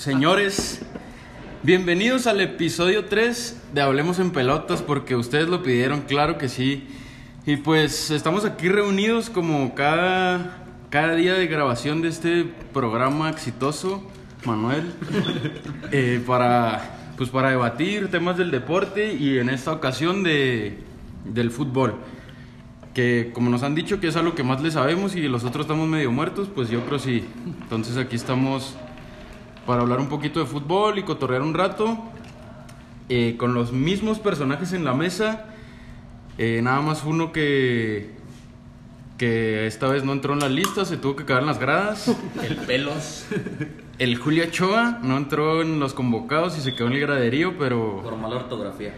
señores, bienvenidos al episodio 3 de Hablemos en Pelotas porque ustedes lo pidieron, claro que sí. Y pues estamos aquí reunidos como cada, cada día de grabación de este programa exitoso, Manuel, eh, para, pues para debatir temas del deporte y en esta ocasión de, del fútbol. Que como nos han dicho que es algo que más le sabemos y los otros estamos medio muertos, pues yo creo sí. Entonces aquí estamos para hablar un poquito de fútbol y cotorrear un rato. eh, con los mismos personajes en la mesa. eh, nada más uno que, que esta vez no entró en la lista, se tuvo que quedar en las gradas. El pelos. El Julio Ochoa no entró en los convocados y se quedó en el graderío, pero Por mala ortografía.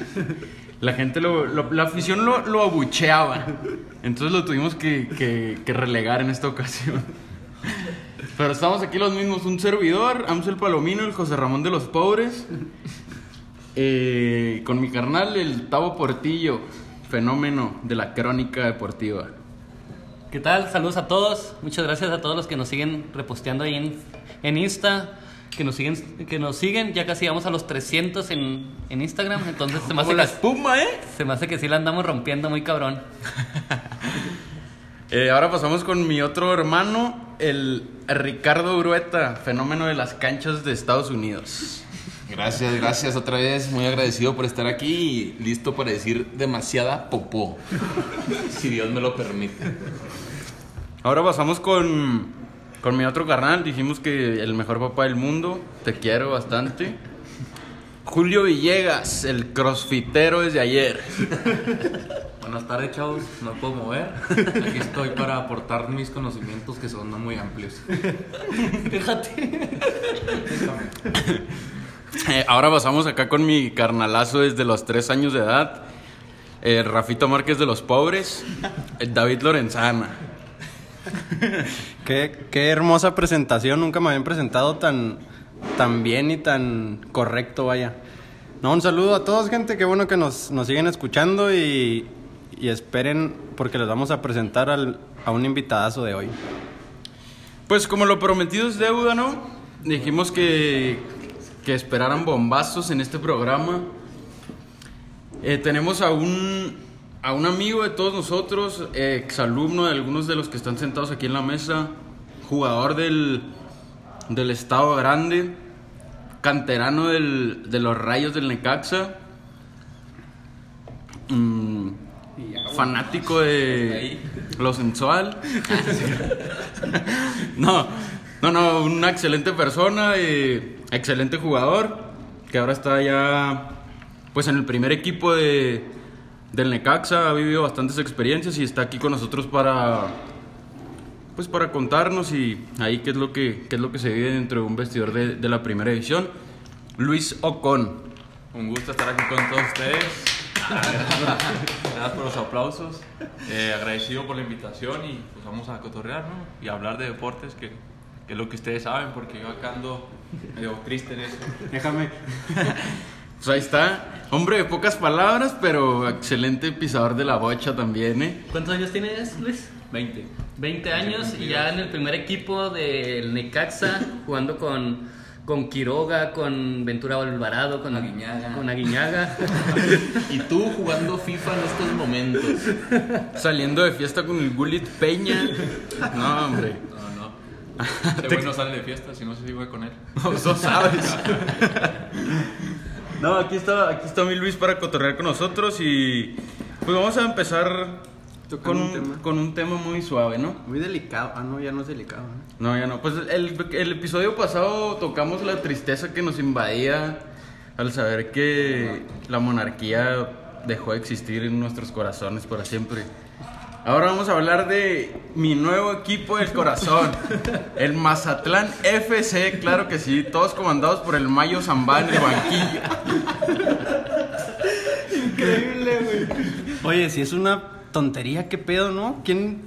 la gente, lo, lo- la afición lo, lo abucheaba. Entonces lo tuvimos que, que- que relegar en esta ocasión. Pero estamos aquí los mismos, un servidor, Amsel Palomino, el José Ramón de los Pobres, eh, con mi carnal, el Tavo Portillo, fenómeno de la crónica deportiva. ¿Qué tal? Saludos a todos. Muchas gracias a todos los que nos siguen reposteando ahí en, en Insta. Que nos siguen, que nos siguen, ya casi vamos a los 300 en, en Instagram. Entonces se me, hace la que, espuma, ¿eh? se me hace que sí la andamos rompiendo muy cabrón. Eh, ahora pasamos con mi otro hermano, el Ricardo Urueta, fenómeno de las canchas de Estados Unidos. Gracias, gracias otra vez. Muy agradecido por estar aquí y listo para decir demasiada popó. Si Dios me lo permite. Ahora pasamos con, con mi otro carnal. Dijimos que el mejor papá del mundo. Te quiero bastante. Julio Villegas, el crossfitero desde ayer. Buenas tardes, chavos. No puedo mover. Aquí estoy para aportar mis conocimientos que son no muy amplios. Fíjate. Eh, ahora pasamos acá con mi carnalazo desde los tres años de edad. eh, Rafito Márquez de los Pobres. eh, David Lorenzana. Qué, qué hermosa presentación, nunca me habían presentado tan, tan bien y tan correcto, vaya. No, un saludo a todos, gente, qué bueno que nos, nos siguen escuchando y, y esperen porque les vamos a presentar al- a un invitadazo de hoy. Pues como lo prometido es deuda, ¿no? Dijimos que, que esperaran bombazos en este programa. Eh, tenemos a un, a un amigo de todos nosotros, exalumno de algunos de los que están sentados aquí en la mesa, jugador del, del Estado Grande, canterano del- de los Rayos del Necaxa, mm, fanático de lo sensual. No, no, no, una excelente persona, eh, excelente jugador, que ahora está ya pues en el primer equipo de, del Necaxa, ha vivido bastantes experiencias y está aquí con nosotros para pues para contarnos y ahí qué es lo que qué es lo que se vive dentro de un vestidor de, de la primera división. Luis Ocon. Un gusto estar aquí con todos ustedes. Gracias por los aplausos. Eh, agradecido por la invitación y pues vamos a cotorrear, ¿no? Y hablar de deportes, que, que es lo que ustedes saben, porque yo acá ando medio triste en eso. Déjame. Pues ahí está, hombre de pocas palabras, pero excelente pisador de la bocha también, ¿eh? ¿Cuántos años tienes, Luis? 20. 20 años y ya en el primer equipo del Necaxa, jugando con, con Quiroga, con Ventura Alvarado, con Aguiñaga. Con Aguiñaga. Y tú jugando FIFA en estos momentos. Saliendo de fiesta con el Gulit Peña. No, hombre. No, no. Ese güey no sale de fiesta, si no se sigue con él. No, no sabes. No, aquí está, aquí está mi Luis para cotorrear con nosotros y pues vamos a empezar con un tema. con un tema muy suave, ¿no? Muy delicado. Ah, no, ya no es delicado. ¿eh? No, ya no. Pues el, el episodio pasado tocamos la tristeza que nos invadía al saber que la monarquía dejó de existir en nuestros corazones para siempre. Ahora vamos a hablar de mi nuevo equipo del corazón, el Mazatlán FC, claro que sí, todos comandados por el Mayo Zambá en el banquillo. Increíble, güey. Oye, si es una tontería, ¿qué pedo, no? ¿Quién,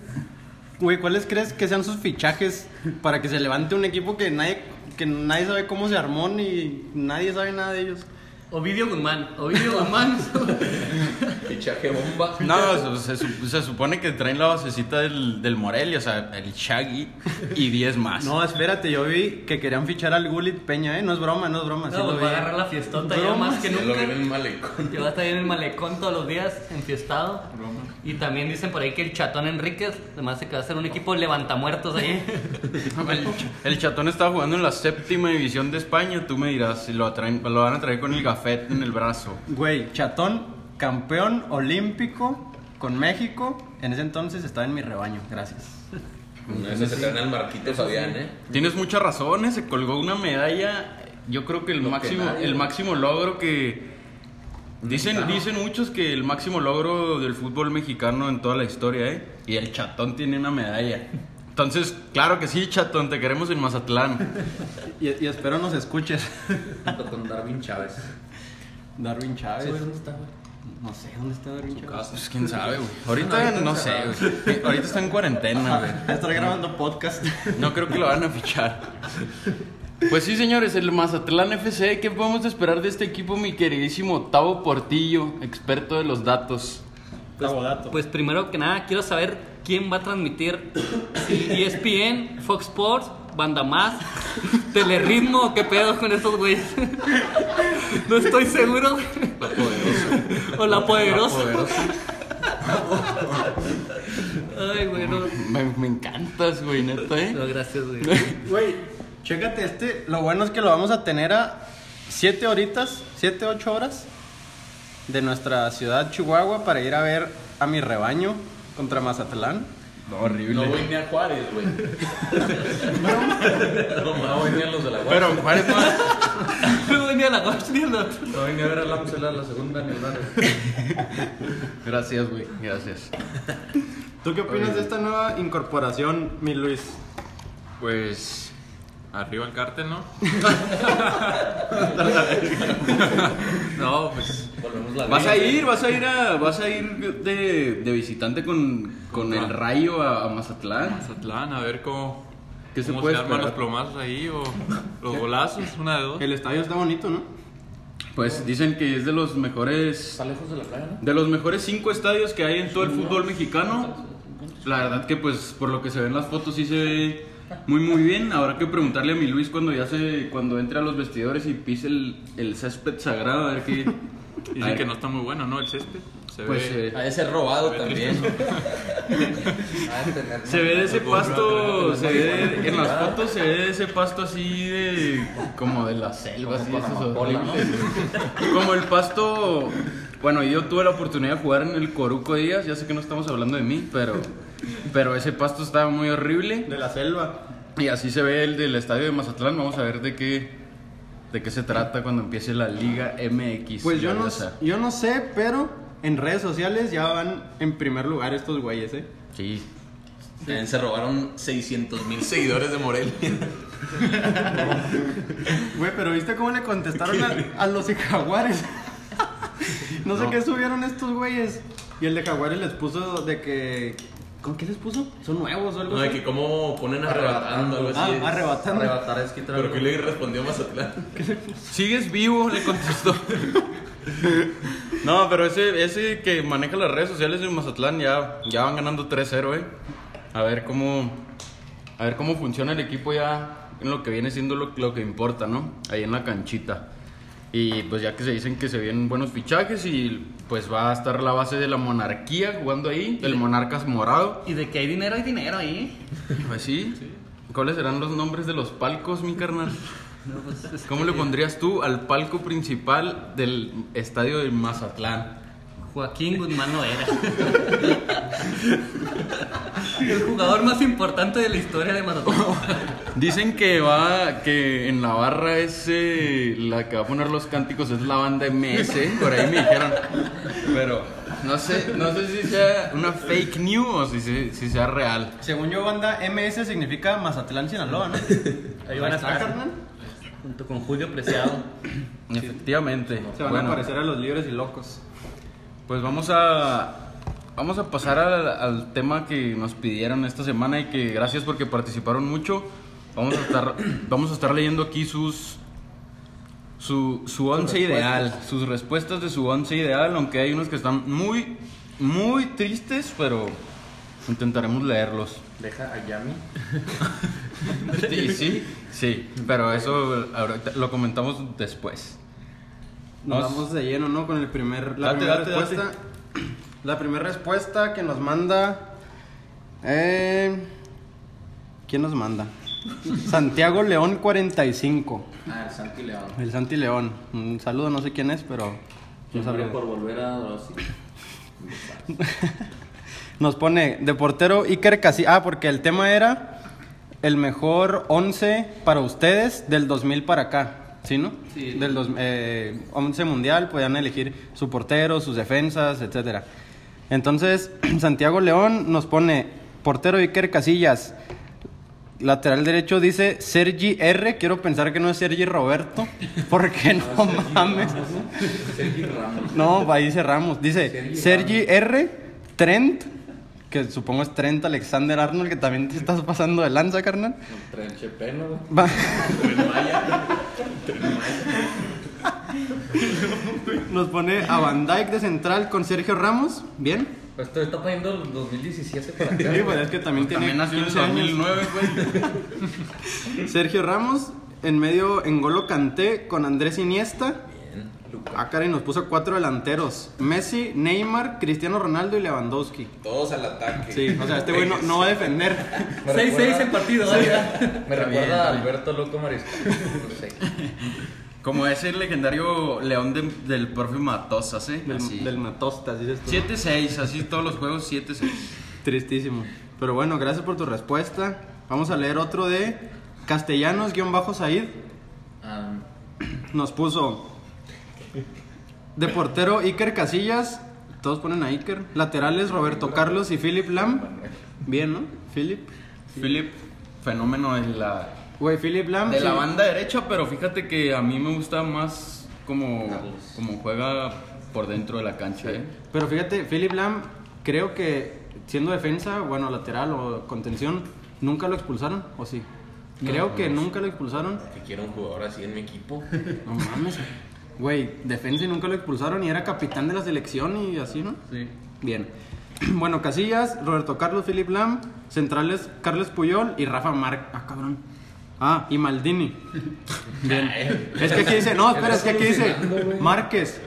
güey, cuáles crees que sean sus fichajes para que se levante un equipo que nadie, que nadie sabe cómo se armó ni nadie sabe nada de ellos? Ovidio Guzmán. Ovidio Guzmán. Fichaje bomba. No, se, se su- se supone que traen la basecita del, del Morelia, o sea, el Shaggy y 10 más. No, espérate, yo vi que querían fichar al Gullit Peña, ¿eh? No es broma, no es broma. sí No, lo pues va a agarrar la fiestota ya más que lo nunca. vi en el malecón. Que va a estar ahí en el malecón todos los días, enfiestado. Y también dicen por ahí que el chatón Enríquez, además se que va a hacer un equipo levantamuertos ahí. El, el chatón estaba jugando en la séptima división de España, tú me dirás si lo, traen, lo van a traer con el gafet en el brazo. Güey, Chatón, campeón olímpico con México. En ese entonces estaba en mi rebaño, gracias. Vez se traen al Marquito Fabián, ¿eh? Tienes muchas razones, se colgó una medalla, yo creo que el Lo que máximo, nadie, el máximo logro que... Dicen, dicen muchos que el máximo logro del fútbol mexicano en toda la historia, ¿eh? Y el chatón tiene una medalla. Entonces, claro que sí, chatón, te queremos en Mazatlán. Y, y espero nos escuches. Junto con Darwin Chávez. Darwin Chávez. ¿Dónde está, güey? No sé dónde está Darwin Chávez. Pues quién sabe, güey. Ahorita no sé, güey. Ahorita está en cuarentena, güey. Estar grabando podcast. No creo que lo van a fichar. Pues sí, señores, el Mazatlán FC, ¿qué podemos esperar de este equipo, mi queridísimo Tavo Portillo, experto de los datos? Tabodato. Pues primero que nada, quiero saber quién va a transmitir. Si ESPN, Fox Sports, Banda Más, Telerritmo, qué pedo con estos güeyes. No estoy seguro. La poderosa. O La Poderosa. Ay. Me, me encantas, güey, neta, ¿eh? No, gracias, güey. Güey, chécate este. Lo bueno es que lo vamos a tener a 7 horitas, 7, 8 horas de nuestra ciudad Chihuahua para ir a ver a mi rebaño contra Mazatlán. No, horrible. No voy ni a Juárez, güey. No voy ni a los de la Guardia. Pero Juárez no... No venía la noche ni la otra. No voy ni a ver a Lamsela la segunda ni nada. Gracias, güey, gracias. ¿Tú qué opinas de esta nueva incorporación, mi Luis? Pues. Arriba el cártel, ¿no? no, pues. Volvemos la Vas a ir, vas a ir a, vas a ir de, de visitante con, con el Rayo a, a Mazatlán. Mazatlán, a ver cómo. ¿Qué se cómo puede arman los esperar? plomazos ahí o los golazos, una de dos. El estadio está bonito, ¿no? Pues dicen que es de los mejores Está lejos de la playa, ¿no? De los mejores cinco estadios que hay en todo el fútbol mexicano, la verdad que pues por lo que se ven las fotos sí se ve muy muy bien. Habrá que preguntarle a mi Luis cuando ya se cuando entre a los vestidores y pise el, el césped sagrado a ver qué. Dicen que no está muy bueno, ¿no? El césped. Se Pues ve. eh, Ha de ser robado también. Se ve de ese pasto, se ve en las fotos se ve de ese pasto así de como de la selva, así esos horribles. Como el pasto, bueno, yo tuve la oportunidad de jugar en el Coruco Díaz, ya sé que no estamos hablando de mí, pero pero ese pasto estaba muy horrible. De la selva. Y así se ve el del estadio de Mazatlán. Vamos a ver de qué, de qué se trata cuando empiece la Liga MX. Pues yo no, yo no sé, pero en redes sociales ya van en primer lugar estos güeyes, ¿eh? Sí. También se robaron 600 mil seguidores de Morelia. Güey, pero ¿viste cómo le contestaron a, a los de Jaguares? no sé qué subieron estos güeyes. Y el de Jaguares les puso de que... ¿Con qué les puso? ¿Son nuevos o algo No, de que cómo ponen arrebatando, algo así. Ah, arrebatando. Arrebatar es quitar Pero que le respondió Mazatlán. ¿Sigues vivo? Le contestó. No, pero ese, ese que maneja las redes sociales de Mazatlán ya, ya van ganando 3-0, eh. A ver cómo. A ver cómo funciona el equipo ya en lo que viene siendo lo, lo que importa, ¿no? Ahí en la canchita. Y pues ya que se dicen que se vienen buenos fichajes y pues va a estar la base de la monarquía jugando ahí, el monarcas morado. Y de que hay dinero, hay dinero ahí. Pues sí. ¿Cuáles serán los nombres de los palcos, mi carnal? No, pues, ¿Cómo le pondrías tú al palco principal del estadio de Mazatlán? Joaquín Guzmán no era. El jugador más importante de la historia de Mazatlán. Dicen que va, que en la barra es eh, la que va a poner los cánticos es la banda MS, por ahí me dijeron. Pero no sé, no sé si sea una fake news o si, se- si sea real. Según yo, banda MS significa Mazatlán, Sinaloa, ¿no? Ahí van a estar. carnal. Junto con Julio Preciado. Efectivamente. Se van Bueno, a parecer a los libres y locos. Pues vamos a vamos a pasar al, al tema que nos pidieron esta semana y que gracias porque participaron mucho. Vamos a estar vamos a estar leyendo aquí sus su, su once ideal, sus respuestas de su once ideal, aunque hay unos que están muy, muy tristes, pero intentaremos leerlos. Deja a Yami. Sí, sí, sí, pero eso ahorita lo comentamos después. Nos Nos- vamos de lleno, ¿no? Con el primer, la Date, primera date, respuesta. La primera respuesta que nos manda. Eh, ¿Quién nos manda? Santiago León 45. Ah, el Santi León. El Santi León. Un saludo, no sé quién es, pero. no sabría. por volver a Rossi. Nos pone de portero Iker Casillas. Ah, porque el tema era el mejor 11 para ustedes del 2000 para acá. ¿Sí, no? Sí. Del dos, eh, 11 mundial, podían elegir su portero, sus defensas, etcétera. Entonces, Santiago León nos pone portero Iker Casillas. Lateral derecho dice Sergi R. Quiero pensar que no es Sergi Roberto. Porque no mames. Sergi Ramos. No, ahí dice Ramos. Dice Sergi R. Trent. Que supongo es Trent Alexander Arnold. Que también te estás pasando de lanza, carnal. Trenche peno, güey. Va. Nos pone a Van Dyke de central con Sergio Ramos. Bien. Pues esto está poniendo el 2017 para acá. Sí, pues es que también tiene También nació en el 15 años. 2009, güey. Sergio Ramos. En medio, en Golo Canté con Andrés Iniesta. Bien. Ah, caray, nos puso cuatro delanteros: Messi, Neymar, Cristiano Ronaldo y Lewandowski. Todos al ataque. Sí, o sea, este güey no, no va a defender. 6-6 en partido, vaya. Me bien, recuerda está a bien. Alberto Loco Mariscal. No sé. Como ese el legendario león de- del profe Matosas, ¿eh? Así. Del, del Matostas, dices tú. 7-6, así todos los juegos 7-6. Tristísimo. Pero bueno, gracias por tu respuesta. Vamos a leer otro de Castellanos-Said. Ah, Nos puso de portero Iker Casillas. Todos ponen a Iker. Laterales Roberto Carlos y Philip Lam. Bien, ¿no? Philip. Philip, fenómeno de la, Güey, Philip Lam. de la banda derecha, pero fíjate que a mí me gusta más como, como juega por dentro de la cancha, ¿eh? Pero fíjate, Philip Lam, creo que siendo defensa, bueno, lateral o contención, nunca lo expulsaron, ¿o sí? Creo que nunca lo expulsaron. que quiero un jugador así en mi equipo. No mames. Güey, defensa y nunca lo expulsaron y era capitán de la selección y así, ¿no? Sí. Bien. Bueno, Casillas, Roberto Carlos, Philip Lam, centrales Carles Puyol y Rafa Mar... Ah, cabrón. Ah, y Maldini. Bien. Es que aquí dice, no, espera, es que aquí dice Márquez.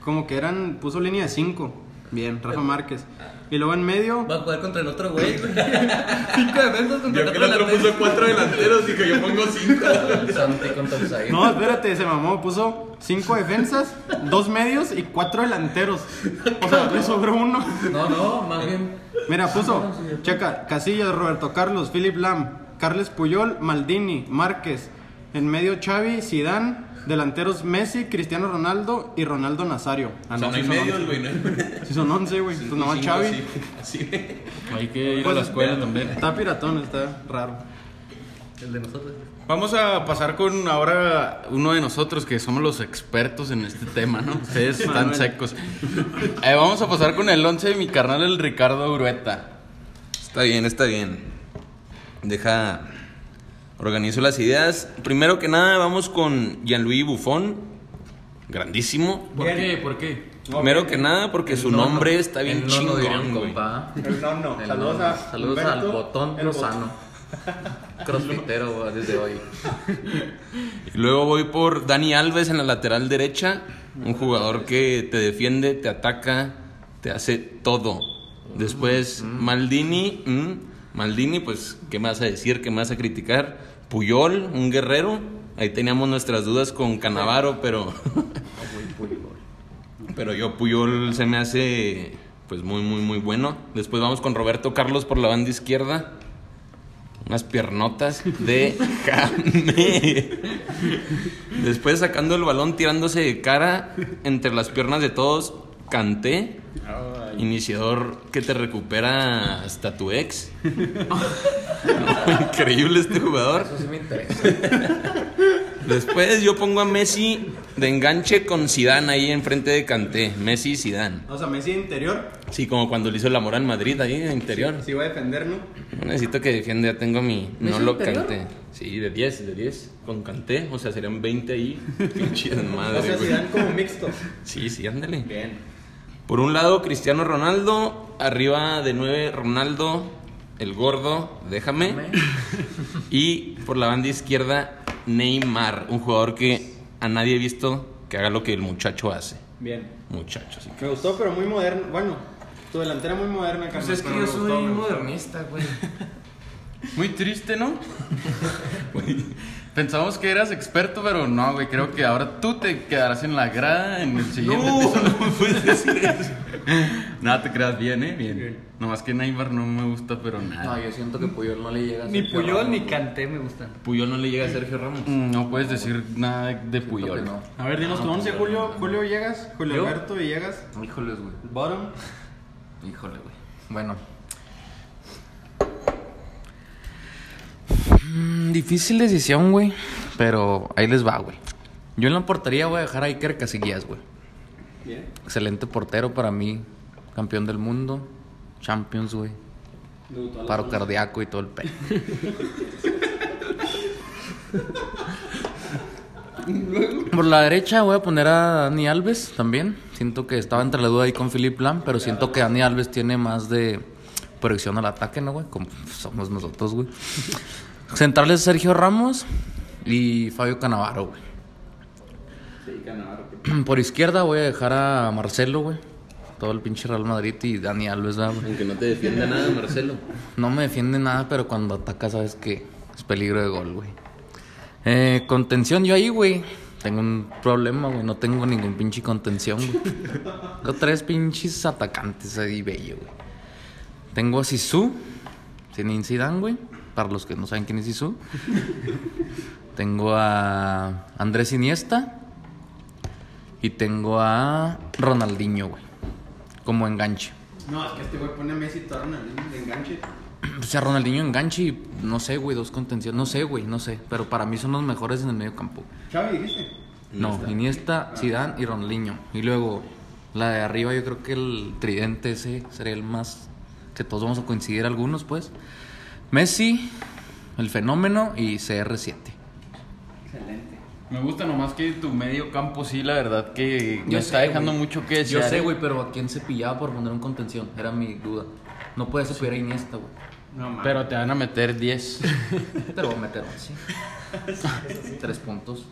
Como que eran, puso línea de 5. Bien, Rafa Márquez. Y luego en medio, Va a jugar contra el otro güey. Cinco defensas contra Yo el que otro el otro puso cuatro delanteros, dijo yo pongo cinco. No, espérate, se mamó, puso 5 defensas, 2 medios y 4 delanteros. O sea, le sobró uno. No, no, más bien. Mira, puso, checa, Casillas, Roberto Carlos, Philip Lam, Carles Puyol, Maldini, Márquez, en medio Xavi, Zidane, delanteros Messi, Cristiano Ronaldo y Ronaldo Nazario. Ah, O sea, no hay sí son medios, 11. güey. no hay- Sí son 11, güey. Pues nomás Xavi. así. Hay que ir a Pues, la escuela también. Está piratón, está raro. El de nosotros. Vamos a pasar con ahora uno de nosotros que somos los expertos en este tema, ¿no? Ustedes están secos. Eh, vamos a pasar con el 11 de mi carnal, el Ricardo Urueta. Está bien, está bien. Deja. Organizo las ideas. Primero que nada, vamos con Gianluigi Buffon. Grandísimo. ¿Por qué? ¿Por qué? Primero que nada, porque su nombre está bien chingón, güey. El no, no. El Saludos nono. a Saludos al botón Lozano. Crossfitero desde hoy. Y luego voy por Dani Alves en la lateral derecha. Un jugador que te defiende, te ataca, te hace todo. Después Maldini. mm, Maldini, pues, ¿qué vas a decir? ¿Qué vas a criticar? Puyol, un guerrero. Ahí teníamos nuestras dudas con Canavaro, pero. pero yo, Puyol se me hace. Pues muy, muy, muy bueno. Después vamos con Roberto Carlos por la banda izquierda. Unas piernotas de carne. Después sacando el balón, tirándose de cara entre las piernas de todos, canté. Iniciador que te recupera hasta tu ex. Increíble este jugador. Eso sí me interesa. Después yo pongo a Messi de enganche con Zidane ahí enfrente de Canté. Messi y Zidane. O sea, Messi interior. Sí, como cuando le hizo el amor en Madrid ahí en interior. Sí, va a defender, ¿no? No necesito que defienda, ya tengo mi. ¿Me No lo interior? canté. Sí, de 10, de 10. Con canté, o sea, serían 20 ahí. Pinche madre. o sea, dan como mixto. Sí, sí, ándale. Bien. Por un lado, Cristiano Ronaldo. Arriba de 9, Ronaldo. El gordo, déjame. Y por la banda izquierda, Neymar. Un jugador que a nadie he visto que haga lo que el muchacho hace. Bien. Muchacho, sí. Me gustó, pero muy moderno. Bueno, tu delantera muy moderna, Carlos. Pues es que yo soy gustó. modernista, güey. Muy triste, ¿no? Pensamos que eras experto, pero no, güey. Creo que ahora tú te quedarás en la grada en el siguiente episodio. No puedes decir eso. Nada, te creas bien, ¿eh? Bien. Nomás que Neymar no me gusta, pero No, nada. yo siento que Puyol no le llega a Ni Sergio Puyol Ramos. ni Canté me gustan. Puyol no le llega a Sergio Ramos. Mm, No puedes decir nada de Puyol. no. A ver, dinos tu once, Julio. Julio Villegas, Julio ¿Yo? Alberto Villegas. Híjoles, güey. Bottom. Híjole, güey. Bueno. Mm, difícil decisión, güey. Pero ahí les va, güey. Yo en la portería voy a dejar a Iker Casillas, güey. Bien. Excelente portero para mí. Campeón del mundo. Champions, güey. Paro 11. cardíaco y todo el pedo. Por la derecha voy a poner a Dani Alves también. Siento que estaba entre la duda ahí con Philip Lam, pero siento que Dani Alves tiene más de proyección al ataque, ¿no, güey? Como somos nosotros, güey. Centrales Sergio Ramos y Fabio Canavaro, güey. Sí, Cannavaro. Por izquierda voy a dejar a Marcelo, güey. Todo el pinche Real Madrid y Dani Alves, ¿verdad, güey? Aunque no te defienda nada, Marcelo. No me defiende nada, pero cuando ataca sabes que es peligro de gol, güey. Eh, contención, yo ahí, güey. Tengo un problema, güey. No tengo ningún pinche contención, güey. Tengo tres pinches atacantes ahí, bello, güey. Tengo a Sisu, Zinedine Zidane, güey. Para los que no saben quién es Sisu. tengo a Andrés Iniesta. Y tengo a Ronaldinho, güey. Como enganche. No, es que este güey pone a Messi y todo Ronaldinho de enganche. O sea, Ronaldinho enganche y no sé, güey, dos contenciones. No sé, güey, no sé. Pero para mí son los mejores en el medio campo. Xavi, dijiste. No, Iniesta, Zidane y Ronaldinho. Y luego, la de arriba, yo creo que el tridente ese sería el más. Que todos vamos a coincidir algunos, pues. Messi, el fenómeno y CR7. Excelente. Me gusta nomás que tu medio campo sí, la verdad que Yo me está dejando güey. mucho que Yo desear. sé, ¿eh? güey, pero ¿a quién se pillaba por poner un contención? Era mi duda. No puede cepillar a Iniesta, güey. No. Pero te van a meter 10. Pero voy a meter sí. Tres puntos.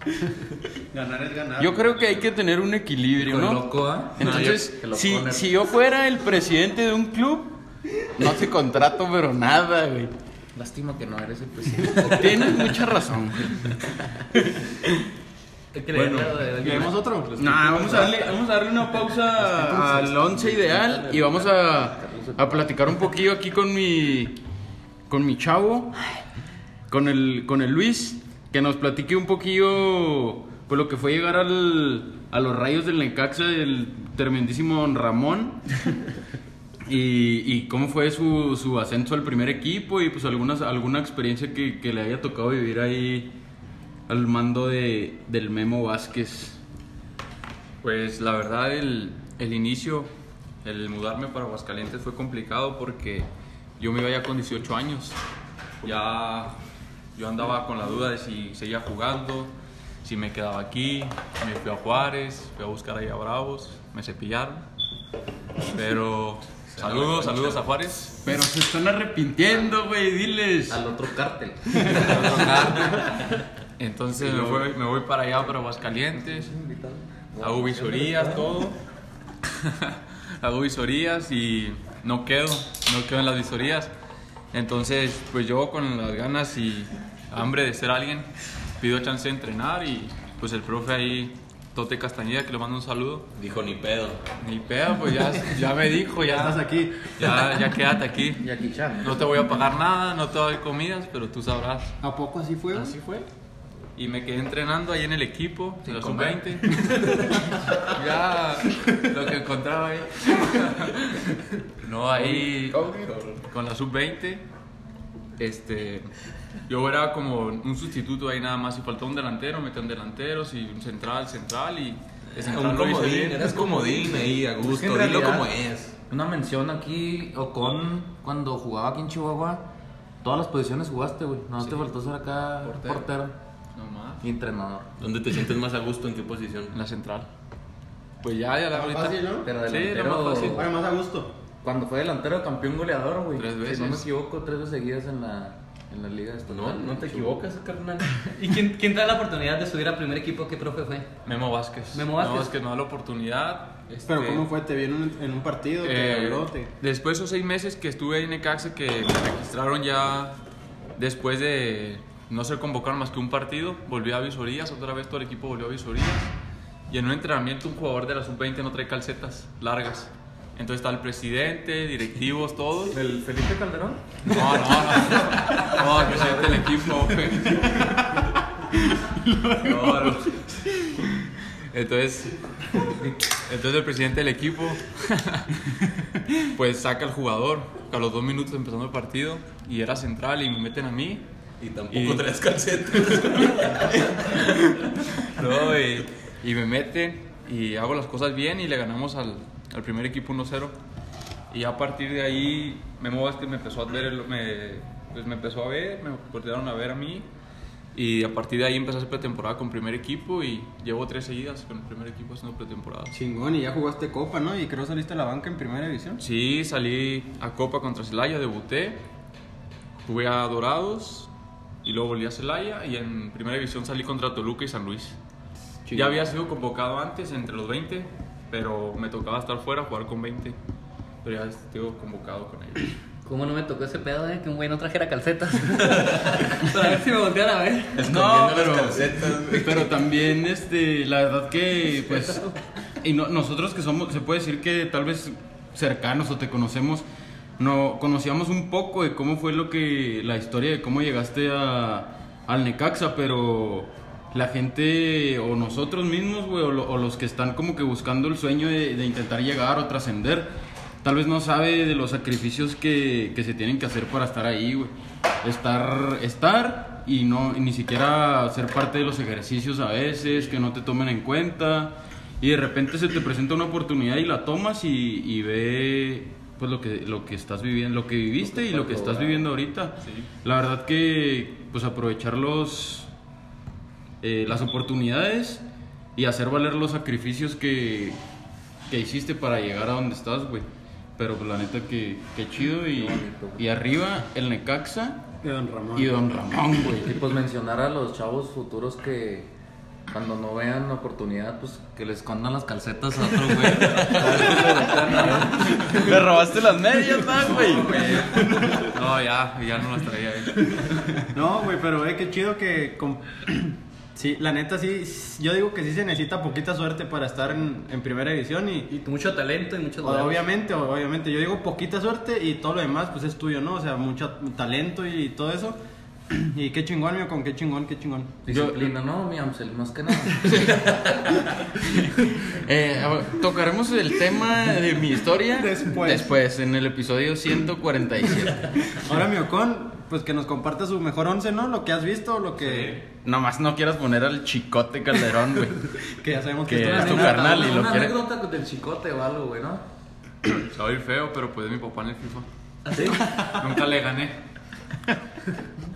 ganar es ganar. Yo creo que hay que tener un equilibrio, ¿no? loco, ¿ah? Entonces, lo si, si yo fuera el presidente de un club, no te contrato, pero nada, güey. Lástima que no eres el presidente. Tienes mucha razón, bueno, ¿Queremos otro? Nah, vamos a darle, vamos a darle una pausa al once ideal y vamos a, a platicar un poquillo aquí con mi con mi chavo, con el con el Luis, que nos platique un poquillo pues lo que fue llegar al, a los rayos del Necaxa del tremendísimo Don Ramón. Y, y cómo fue su, su ascenso al primer equipo y pues algunas, alguna experiencia que, que le haya tocado vivir ahí al mando de, del Memo Vázquez. Pues la verdad el, el inicio, el mudarme para Aguascalientes fue complicado porque yo me iba ya con 18 años. Ya yo andaba con la duda de si seguía jugando, si me quedaba aquí. Me fui a Juárez, fui a buscar ahí a Bravos, me cepillaron. Pero saludos, saludos a Juárez. Pero se están arrepintiendo, güey, diles. Al otro cártel. Entonces me, voy- me voy para allá, para Aguascalientes. Hago visorías, todo. Hago visorías y no quedo, no quedo en las visorías. Entonces, pues yo con las ganas y hambre de ser alguien, pido chance de entrenar y pues el profe ahí, Tote Castañeda, que le mando un saludo. Dijo ni pedo. Ni pedo, pues ya, ya me dijo, ya. Estás aquí. Ya, ya quédate aquí. Jackie Chan. No te voy a pagar nada, no te doy comidas, pero tú sabrás. ¿A poco así fue? Así fue. Y me quedé entrenando ahí en el equipo, de la comer. sub-20. ya lo que encontraba ahí. no, ahí con la sub-20. Este, yo era como un sustituto ahí nada más. Si faltaba un delantero, metían delanteros y un central, central. Y de central Un lo hice comodín, bien. eras comodín ahí, a Es gusto. en Dilo como es. Una mención aquí, Ocon, cuando jugaba aquí en Chihuahua, todas las posiciones jugaste, güey. No te faltó ser acá Portero. portero, No más. y entrenador. ¿Dónde te sientes más a gusto? ¿En qué posición? En la central. Pues ya, ya la Más ahorita. fácil, ¿no? Pero Sí, delantero, lo más más a gusto. cuando fue delantero campeón goleador, güey. Tres Si no me veces. equivoco, tres veces seguidas en la, en la liga No, estatal. no te equivocas, carnal. ¿Y quién, quién te da la oportunidad de subir al primer equipo? ¿Qué profe fue? Memo Vázquez. Memo Vázquez. me da la oportunidad. Pero este, ¿cómo fue? ¿Te vio en un, en un partido? ¿Te Eh, después de esos seis meses que estuve ahí en Necaxa, que me registraron ya después de no ser convocado más que un partido, volví a Visorías, otra vez todo el equipo volvió a Visorías. Y en un entrenamiento un jugador de la sub-20 no trae calcetas largas. Entonces está el presidente, directivos, todos. ¿Del Felipe Calderón? No, no, no. No, el presidente del equipo, no. Entonces, entonces el presidente del equipo, pues saca al jugador a los dos minutos empezando el partido y era central y me meten a mí. Y tampoco Y- traes calcetas. No, y, y me meten y hago las cosas bien y le ganamos al, al primer equipo 1-0. Y a partir de ahí, Memo Vázquez me empezó a ver, me, pues me empezó a ver, me voltearon a ver a mí. Y a partir de ahí empecé a hacer pretemporada con primer equipo y llevo tres seguidas con el primer equipo haciendo pretemporada. Chingón, y ya jugaste Copa, ¿no? Y creo saliste a la banca en primera división. Sí, salí a Copa contra Celaya, debuté, jugué a Dorados y luego volví a Celaya y en primera división salí contra Toluca y San Luis. Ya había sido convocado antes entre los 20, pero me tocaba estar fuera, jugar con 20. Pero ya estuve convocado con ellos. ¿Cómo no me tocó ese pedo, eh? Que un güey no trajera calcetas. Para ver si me volteara a ver. Las pero-. Pero también, este, la verdad que, pues, y no- nosotros que somos, se puede decir que tal vez cercanos o te conocemos, no conocíamos un poco de cómo fue lo que, la historia de cómo llegaste a, al Necaxa, pero la gente o nosotros mismos, güey, o, lo- o los que están como que buscando el sueño de, de intentar llegar o trascender, tal vez no sabe de los sacrificios que, que se tienen que hacer para estar ahí, güey. Estar, estar y no y ni siquiera ser parte de los ejercicios a veces, que no te tomen en cuenta. Y de repente se te presenta una oportunidad y la tomas y, y ve pues lo que, lo que estás viviendo, lo que viviste y lo que estás viviendo ahorita. La verdad que pues aprovechar los, eh, las oportunidades y hacer valer los sacrificios que, que hiciste para llegar a donde estás, güey. Pero pues la neta que, que chido y, y arriba el Necaxa De Don Ramón. y Don Ramón, güey. Y pues mencionar a los chavos futuros que cuando no vean oportunidad, pues que les escondan las calcetas a otro güey. Le robaste las medias, ¿no, güey? No, ya, ya no las traía él. No, güey, pero eh, qué chido que... Sí, la neta sí, yo digo que sí se necesita poquita suerte para estar en, en primera división y... Y mucho talento y huevos. Obviamente, obviamente, yo digo poquita suerte y todo lo demás pues es tuyo, ¿no? O sea, mucho talento y todo eso. Y qué chingón, mío, con qué chingón, qué chingón. Disciplina, ¿no, mi Amsel? Más que nada. Eh, tocaremos el tema de mi historia Después. después en el episodio 147. Ahora, mi Ocon, pues que nos comparta su mejor once, ¿no? Lo que has visto, lo que... Nomás no quieras poner al chicote Calderón, güey. Que ya sabemos Que que... es tu carnal y lo una quiere- anécdota del chicote o algo, güey, ¿no? Se va a ir feo, pero pues es mi papá en el FIFA. ¿Sí? Nunca le gané.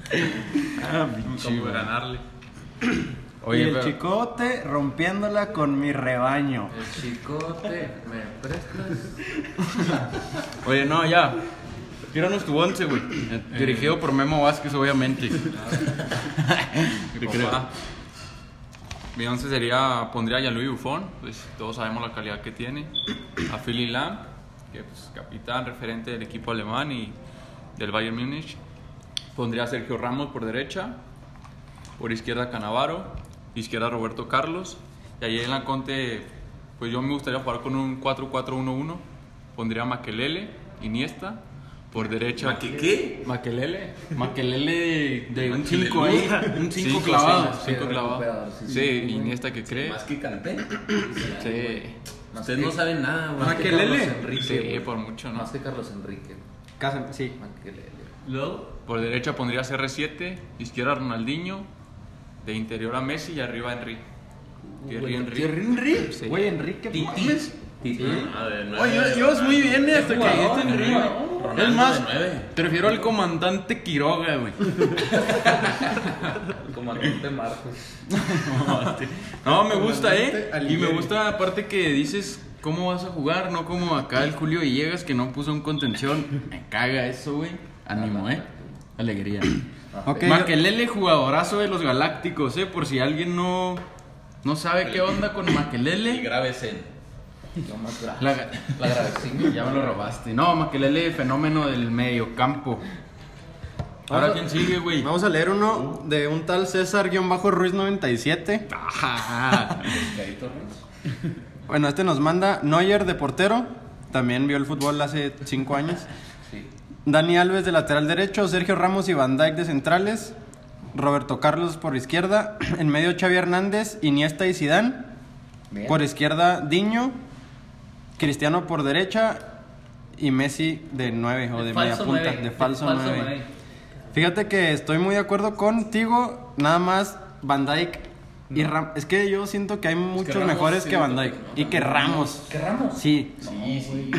Ah, Nunca pude ganarle. Oye, Oye, el pero- chicote rompiéndola con mi rebaño. El chicote, ¿me prestas? Oye, no, ya. Tíranos tu once, güey. Eh, Dirigido por Memo Vázquez, obviamente. Creo. Mi once sería, pondría a Gianluigi Buffon, pues todos sabemos la calidad que tiene. A Philly Lam, que pues capitán, referente del equipo alemán y del Bayern Múnich. Pondría a Sergio Ramos por derecha, por izquierda Canavaro, izquierda Roberto Carlos. Y ahí en la Conte, pues yo me gustaría jugar con un 4-4-1-1. Pondría a Makelele, Iniesta, por derecha. ¿Qué? ¿Qué? Makelele. Maquelele de un Maquelele. 5 ahí. Un 5 Cinco, clavado. sí, cinco Sí, clavado. recuperador, sí, Sí, sí. Iniesta que cree. Más que Canté. Sí. Más Ustedes que- no saben nada, güey. Enrique. Sí, por mucho, ¿no? Más que Carlos Enrique. Casa- sí. Makelele. Luego, Por derecha pondría CR7, izquierda Ronaldinho, de interior a Messi y arriba Henry. Thierry Henry. Thierry Henry. Sí. Güey, Enrique. Titi. Titi. Ah. Oye, ibas muy bien eh, hasta que dijiste Henry. Es más, te refiero al comandante Quiroga, güey. El comandante Marcos. No, me gusta, ¿eh? Y me gusta aparte que dices cómo vas a jugar, no como acá el Julio Villegas que no puso un contención. Me caga eso, güey. Ánimo, ¿eh? Alegría. Ok, yo- Maquelele, jugadorazo de los Galácticos, ¿eh? Por si alguien no, no sabe qué onda con Y Maquelele. más grave. La, La ya me lo robaste. No, Maquelele, fenómeno del medio campo. Ahora, ¿quién sigue, güey? Vamos a leer uno de un tal César-Ruiz97. Ajá. Bueno, este nos manda Neuer de portero. También vio el fútbol hace 5 años. Dani Alves de lateral derecho. Sergio Ramos y Van Dijk de centrales. Roberto Carlos por izquierda. En medio Xavi Hernández, Iniesta y Zidane. Bien. Por izquierda Diño. Cristiano por derecha. Y Messi de 9 o de, media punta. nueve, De falso 9. nueve. Fíjate que estoy muy de acuerdo contigo. Nada más Van Dijk y Ramos. Es que yo siento que hay muchos Ramos mejores sí que Van ¿no? Y que Ramos. ¿Qué Ramos? Sí. Sí, sí.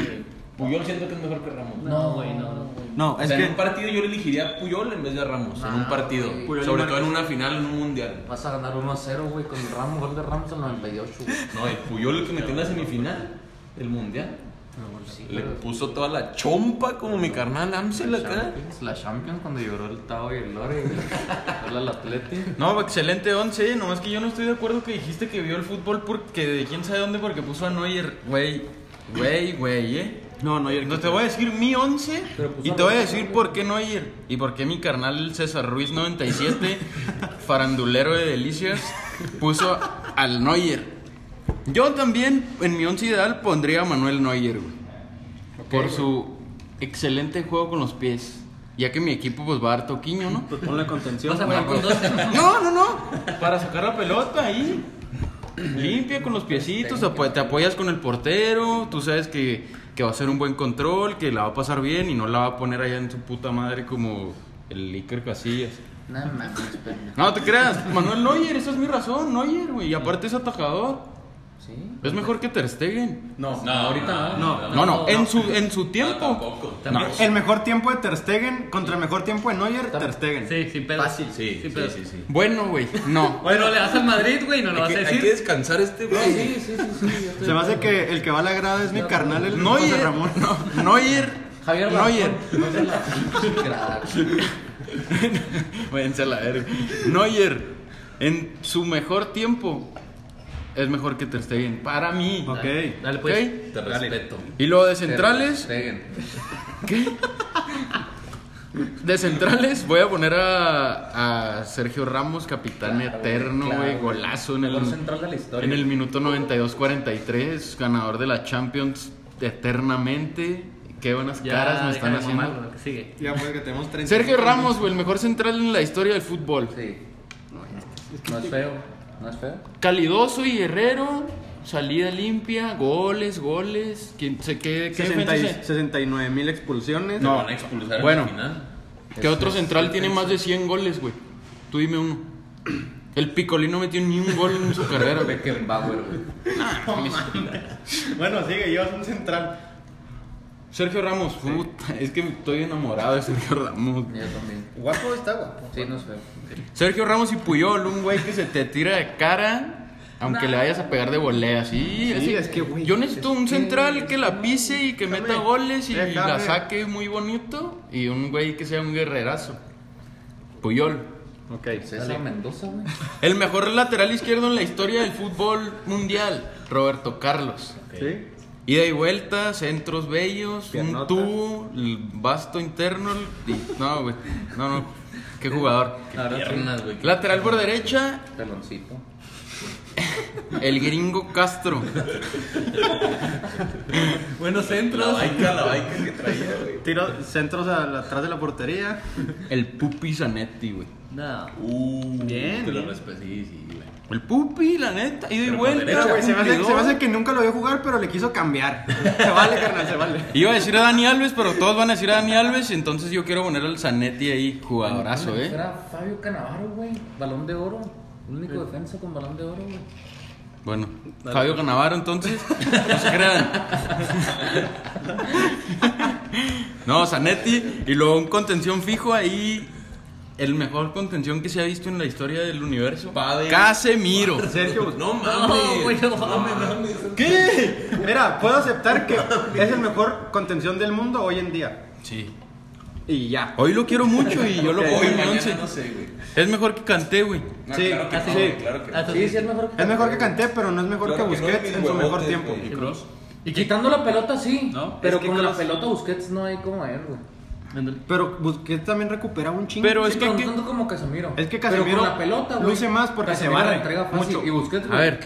Puyol siento que es mejor que Ramos. No, güey, no. no. No, O es sea, que. en un partido yo le elegiría a Puyol en vez de a Ramos. en un Ah, partido. Puyol y Sobre todo en una final, en un mundial. Vas a ganar 1 a 0, güey, con Ramos, gol de Ramos al 98, güey. No, el Puyol el que metió en la semifinal del mundial. Le puso toda la chompa como mi carnal Amsel acá. Champions, la Champions cuando lloró el Tao y el Lore, güey. Hola al Atleti. No, excelente 11, nomás que yo no estoy de acuerdo que dijiste que vio el fútbol porque de quién sabe dónde porque puso a Neuer, güey, güey, güey, eh. No, Neuer. No te voy a decir mi 11 Pero puso y te voy a decir por qué Neuer y por qué mi carnal César Ruiz 97, farandulero de Delicias, puso al Neuer. Yo también en mi 11 ideal pondría a Manuel Neuer, güey. Por su excelente juego con los pies. Ya que mi equipo pues va a dar toquiño, ¿no? Pues ponle contención. Vas a güey. jugar con dos. No, no, no. Para sacar la pelota ahí. Limpia con los piecitos, te apo- te apoyas con el portero, tú sabes que, que va a ser un buen control, que la va a pasar bien y no la va a poner allá en su puta madre como el Iker Casillas. No. No te creas, Manuel Neuer, esa es mi razón, Neuer, güey. Y aparte es atajador. Sí. Es mejor que Ter Stegen. No, No, no. ahorita no. No, no, en su, en su tiempo. tampoco. No. El mejor tiempo de Ter Stegen contra el mejor tiempo de Neuer, Ter Stegen. Sí, sin pedo. Fácil. Sí, Sin sí, pedo. sí, sí. Bueno, güey, no. Bueno, le das al Madrid, güey, no lo vas a que, hay que decir. descansar este güey. Sí, sí, sí, sí. Se me hace que el que va a la grada es mi carnal, el Neuer, Ramón. no, Neuer, Javier Neuer. No. Váyanse a la verga. Neuer, en su mejor tiempo, es mejor que Ter Stegen. Para mí. Ok. Dale, pues. ¿Ok? Te respeto. Y luego de centrales, Stegen. ¿qué? De centrales voy a poner a, a Sergio Ramos, capitán Claro, eterno, güey, golazo en el, Mejor central de la historia. en el minuto 92-43, ganador de la Champions eternamente. Qué buenas Ya, caras me están haciendo. mamarlo, lo que sigue. Ya pues que tenemos 30. Sergio Ramos, güey, el mejor central en la historia del fútbol. Sí. No es feo. No es feo. Calidoso y guerrero, salida limpia, goles, goles. ¿Quién, se, qué, qué 60 y- defensa se- 69 mil expulsiones. No. Van a expulsar Bueno. final. ¿Qué otro central tiene más de 100 goles, güey? Tú dime uno. El Picolín no metió ni un gol en su carrera, güey. Beckenbauer, güey. Bueno, sigue, llevas un central. Sergio Ramos, puta, es que estoy enamorado de Sergio Ramos. Yo también. Guapo está guapo. Sí, no feo. Sergio Ramos y Puyol, un güey que se te tira de cara. Aunque le vayas a pegar de volea, sí. así. es que, güey, Yo necesito un central que la pise y que meta goles y la saque muy bonito. Y un güey que sea un guerrerazo. Puyol. Ok. César Mendoza, güey. El mejor lateral izquierdo en la historia del fútbol mundial, Roberto Carlos. ¿Sí? Ida y vuelta, centros bellos, un tubo, el basto interno. y- no, güey. No, no. Qué jugador. Piernas, güey. Lateral por derecha, Peloncito. el gringo Castro. Buenos La centros. baica, la baica que traía, güey. Tiro centros a la- atrás de la portería. El Pupi Zanetti, güey. No. Uh, Bien, Te lo bien. respeto, sí, sí, güey. El Pupi, la neta, ida y Pero vuelta. derecha, güey, se, me hace, cumplidor. se me hace que nunca lo vio jugar, pero le quiso cambiar. Se vale, carnal, se vale. Iba a decir a Dani Alves, pero todos van a decir a Dani Alves, entonces yo quiero poner al Zanetti ahí, jugadorazo, eh. Era Fabio Canavaro, güey. Balón de oro. Único defensa con balón de oro, güey. Bueno, Fabio Canavaro entonces. No se crean. No, Zanetti. Y luego un contención fijo ahí. El mejor contención que se ha visto en la historia del universo. Padre. Casemiro. Sergio, No mames. No, güey, no mames. ¿Qué? Mira, puedo aceptar que es el mejor contención del mundo hoy en día. Sí. Y ya. Hoy lo quiero mucho y yo lo Ok. pongo Hoy, en mi mañana once. no sé, güey. Es mejor que Canté, güey. No, Sí, claro que sí, sí. claro que no. Sí, sí, es mejor que Es mejor que Kanté, pero no es mejor Claro que que no, Busquets en su mejor tiempo. ¿Y Cross? Y quitando la pelota, sí. No, pero es que con la pelota Busquets no hay como él, güey. Pero Busquets también recupera un chingo. Pero Sí, es que. pero no que- tanto como Casemiro. Es que Pero Casemiro con la pelota, güey. luce más porque se Casemiro barre la entrega fácil. mucho. Y Busquets, A güey. ver.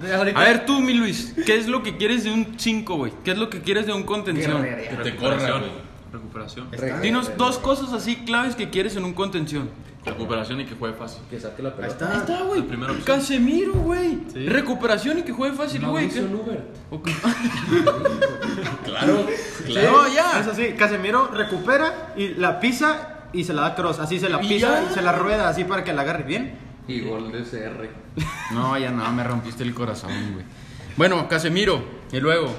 De ahorita- A ver tú, mi Luis, ¿qué es lo que quieres de un 5, güey? ¿Qué es lo que quieres de un contención? Que te corra, güey. Recuperación. Dinos dos cosas así claves que quieres en un contención. Recuperación y que juegue fácil. Que saque la pelota. Ahí está, güey. Casemiro, güey. Recuperación y que juegue fácil, güey. Mauricio ¿Qué- Lubert. Ok. Claro, Sí, No, ya. Es así, Casemiro recupera y la pisa y se la da cross. Así se la pisa y se la rueda así para que la agarre bien. Y gol de CR. No, ya no, me rompiste el corazón, güey. Bueno, Casemiro. Y luego.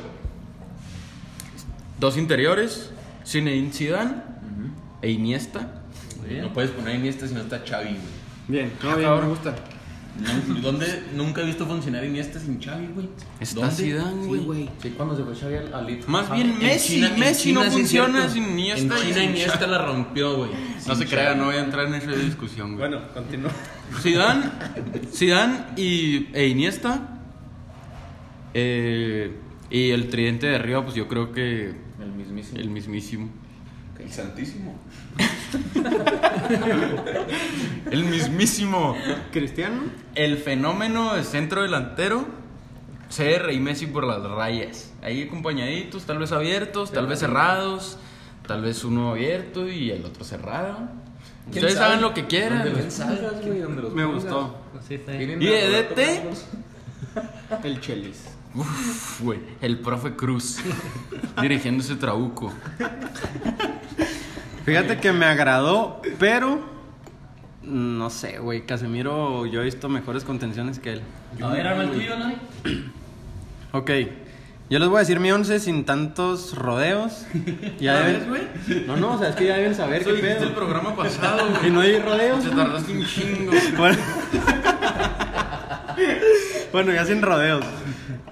Dos interiores. Zinedine Zidane. E Iniesta. No puedes poner Iniesta si no está Xavi, güey. Bien, no, Ah, bien, cabrón. me gusta. No, ¿Dónde nunca he visto funcionar Iniesta sin Xavi, güey? Está ¿Dónde? Zidane, güey. Sí, cuando se fue Xavi al. Más Ah, bien En Messi. China- Messi no China, funciona sin Iniesta. En y China Iniesta la rompió, güey. No se crea, no voy a entrar en esa discusión, güey. Bueno, continúa. Zidane, Zidane y, e Iniesta. eh, y el tridente de arriba, pues yo creo que El mismísimo. el mismísimo. El Santísimo. El mismísimo. Cristiano. El fenómeno de centro delantero. CR y Messi por las rayas. Ahí acompañaditos, tal vez abiertos, tal vez cerrados. Tal vez uno abierto y el otro cerrado. Ustedes sabe? saben lo que quieran. ¿Dónde los Me gustó. Sí, Y de DT, El Chelis. Uf, güey, el profe Cruz dirigiendo ese trabuco. Fíjate que me agradó, pero no sé, güey. Casemiro, yo he visto mejores contenciones que él. A ver, arma el tuyo, ¿no? Ok, yo les voy a decir mi once sin tantos rodeos. Ya deben... No, no, o sea, es que ya deben saber Eso qué dijiste el pedo. programa pasado, Y güey. no hay rodeos. Te tardaste un chingo. Bueno. bueno, ya sin rodeos.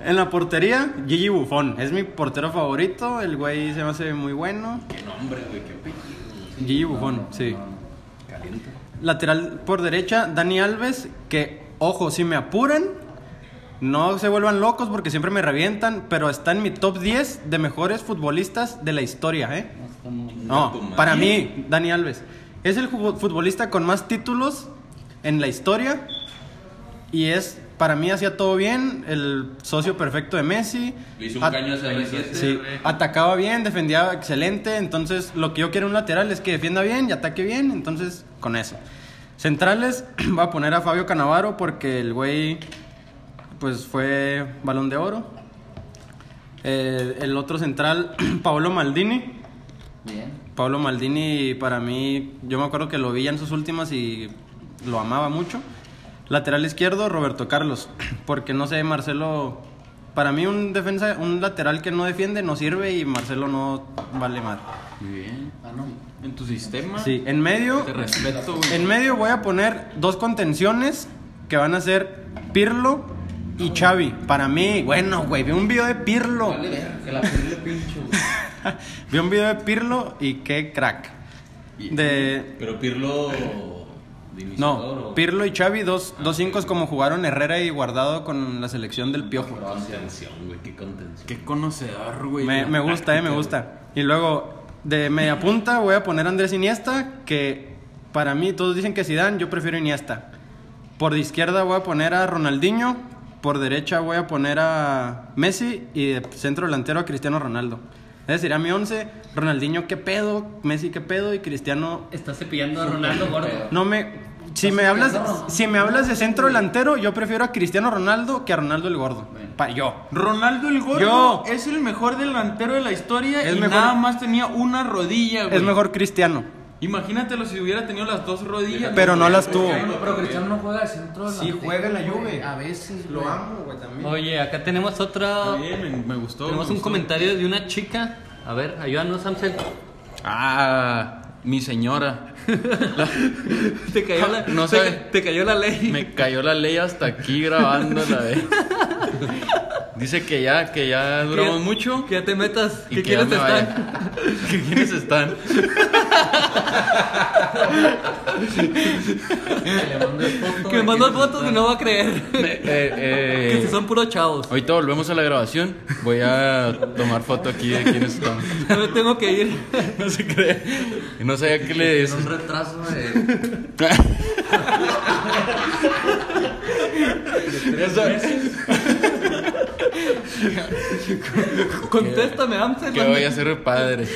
En la portería, Gigi Buffon. Es mi portero favorito. El güey se me hace muy bueno. Qué nombre, güey, qué apellido. Gigi Buffon, sí. Caliente. Lateral por derecha, Dani Alves. Que, ojo, si me apuran, no se vuelvan locos porque siempre me revientan. Pero está en mi top 10 de mejores futbolistas de la historia, ¿eh? No, para mí, Dani Alves. Es el futbolista con más títulos en la historia. Y es, para mí, hacía todo bien. El socio perfecto de Messi. Le hizo un At- caño a CR7. Sí, atacaba bien, defendía excelente. Entonces, lo que yo quiero en un lateral es que defienda bien y ataque bien. Entonces, con eso. Centrales, voy a poner a Fabio Canavaro porque el güey, pues fue balón de oro. Eh, el otro central, Paolo Maldini. Bien. Pablo Maldini, para mí, yo me acuerdo que lo vi ya en sus últimas y lo amaba mucho. Lateral izquierdo, Roberto Carlos. Porque no sé, Marcelo. Para mí, un defensa, un lateral que no defiende no sirve y Marcelo no vale más. Muy bien. Ah, no. En tu sistema. Sí, en medio. Te respeto, güey. En medio voy a poner dos contenciones que van a ser Pirlo y Xavi. Para mí, bueno, güey, vi un video de Pirlo. Vale, que la pincho, güey. Vi un video de Pirlo y qué crack. De, Pero Pirlo. No, o- Pirlo y Xavi, dos, dos cincos como jugaron Herrera y Guardado con la selección del Piojo. Contención, güey, qué contención. Qué conocedor, güey. Me, me gusta, eh, me gusta. Y luego, de media punta voy a poner a Andrés Iniesta, que para mí todos dicen que Zidane, yo prefiero Iniesta. Por de izquierda voy a poner a Ronaldinho, por derecha voy a poner a Messi y de centro delantero a Cristiano Ronaldo. Ese sería mi once. Ronaldinho, qué pedo, Messi, qué pedo y Cristiano Está cepillando a Ronaldo gordo. No me. Si me hablas, si me hablas de centro delantero, yo prefiero a Cristiano Ronaldo que a Ronaldo el Gordo. Pa- yo. Ronaldo el Gordo Yo. es el mejor delantero de la historia Es y mejor- nada más tenía una rodilla, güey. Es mejor Cristiano. Imagínatelo si hubiera tenido las dos rodillas. Pero no las tuvo. Pero Cristiano no juega de centro. Sí, juega en la Juve. A veces. Lo güey. amo, güey, también. Oye, acá tenemos otra. Bien, me, me gustó. Tenemos me un comentario de una chica. A ver, ayúdanos, Samsel. Ah, mi señora. Te cayó la, No te, sabe. te cayó la ley. Me cayó la ley hasta aquí grabando la vez. Dice que ya, que ya duramos Que- mucho. Que ya te metas. y ¿Qué que me estar? vaya. ¿Que ¿Quiénes están? Que me mandas fotos y no va a creer. Eh, eh, Que si son puros chavos. Ahorita volvemos a la grabación. Voy a tomar foto aquí de quiénes están. Ya me tengo que ir. No se cree. No sabía qué le Es un retraso de. Eso- Contéstame, Amsel. Que voy a ser padre.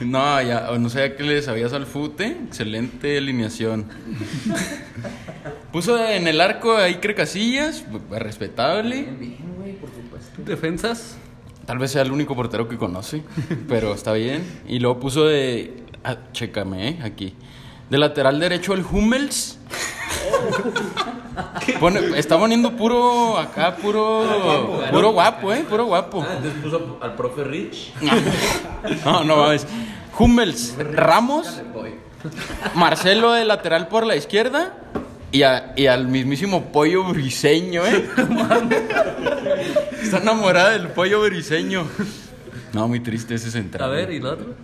No, ya, no sabía que le sabías al fute. Excelente alineación. Puso en el arco ahí Casillas, respetable. Bien, güey, por supuesto. Defensas. Tal vez sea el único portero que conoce, pero está bien. Y luego puso de. ah, chécame, eh, aquí. De lateral derecho el Hummels. Pone- está poniendo puro acá, puro. Puro guapo, eh, puro guapo. Ah, entonces puso al profe Rich. No, no mames. Hummels, Ramos, Marcelo de lateral por la izquierda y, a- y al mismísimo pollo briseño, ¿eh? Está enamorada del pollo briseño. No, muy triste ese central. A ver, ¿y lo otro?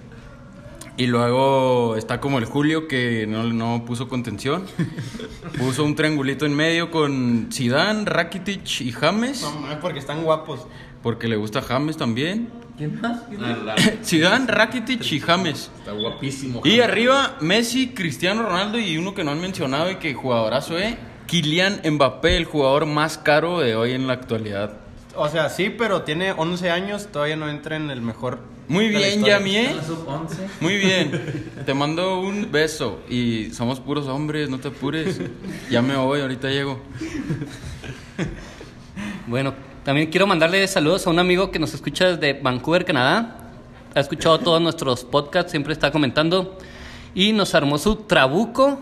Y luego está como el Julio que no, no puso contención. Puso un triangulito en medio con Zidane, Rakitic y James. No mames, porque están guapos. Porque le gusta James también. ¿Quién más? ¿Quién más? La- Zidane, Rakitic y James. Está guapísimo. Y arriba, Messi, Cristiano Ronaldo y uno que no han mencionado y que jugadorazo es Kylian Mbappé, el jugador más caro de hoy en la actualidad. O sea, sí, pero tiene 11 años, todavía no entra en el mejor. Muy bien, historia. Yami. En la sub-11. Muy bien. Te mando un beso. Y somos puros hombres, no te apures. Ya me voy, ahorita llego. Bueno, también quiero mandarle saludos a un amigo que nos escucha desde Vancouver, Canadá. Ha escuchado todos nuestros podcasts, siempre está comentando. Y nos armó su trabuco.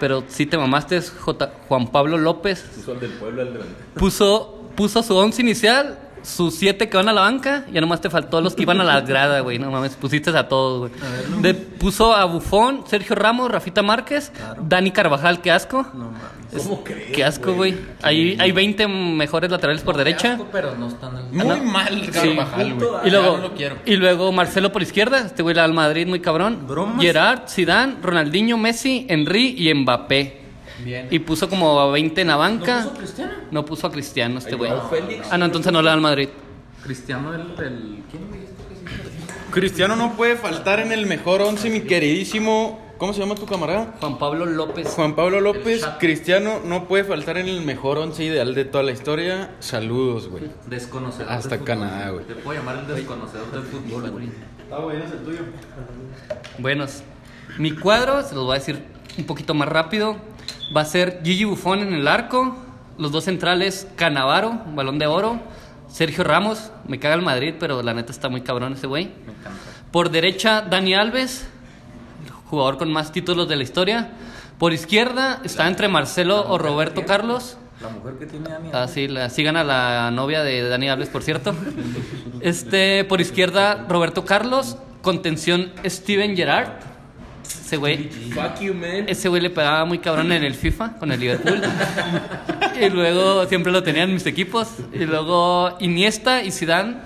Pero si te mamaste, es J. Juan Pablo López. Puso al del pueblo al delante. Puso, puso su once inicial, sus siete que van a la banca, ya nomás te faltó los que iban a la grada, güey. No mames, pusiste a todos, güey. De- puso a Bufón, Sergio Ramos, Rafita Márquez, Dani Carvajal, qué asco. No mames. ¿Cómo crees? Qué asco, güey. Hay, hay 20 mejores laterales por derecha. Asco, Pero no están en Muy mal Carvajal, güey. Y luego, no y luego Marcelo por izquierda, este güey le da al Madrid muy cabrón. Bromas. Gerard, Zidane, Ronaldinho, Messi, Henry y Mbappé. Bien. Y puso como a 20 en la banca. ¿No puso Cristiano? No puso a Cristiano este güey. Ah, no, entonces no le da al Madrid. Cristiano, el. el ¿Quién me dijiste que sí? Cristiano no puede faltar en el mejor once, mi queridísimo. ¿Cómo se llama tu camarada? Juan Pablo López. Juan Pablo López. Cristiano no puede faltar en el mejor once ideal de toda la historia. Saludos, güey. Desconocedor. Hasta del. Canadá, güey. Te puedo llamar el desconocedor del fútbol, güey. Está bueno, es el tuyo. Buenos. Mi cuadro, se los voy a decir un poquito más rápido. Va a ser Gigi Buffon en el arco. Los dos centrales, Canavaro, balón de oro. Sergio Ramos, me caga el Madrid, pero la neta está muy cabrón ese güey. Me encanta. Por derecha, Dani Alves, jugador con más títulos de la historia. Por izquierda está entre Marcelo o Roberto Carlos. La mujer que tiene Dani. Ah, sí, la, sigan a la novia de Dani Alves, por cierto. Este, por izquierda, Roberto Carlos. Contención, Steven Gerrard. Ese güey, Fuck you, man. ese güey le pegaba muy cabrón en el FIFA con el Liverpool. y luego siempre lo tenían mis equipos. Y luego Iniesta y Zidane.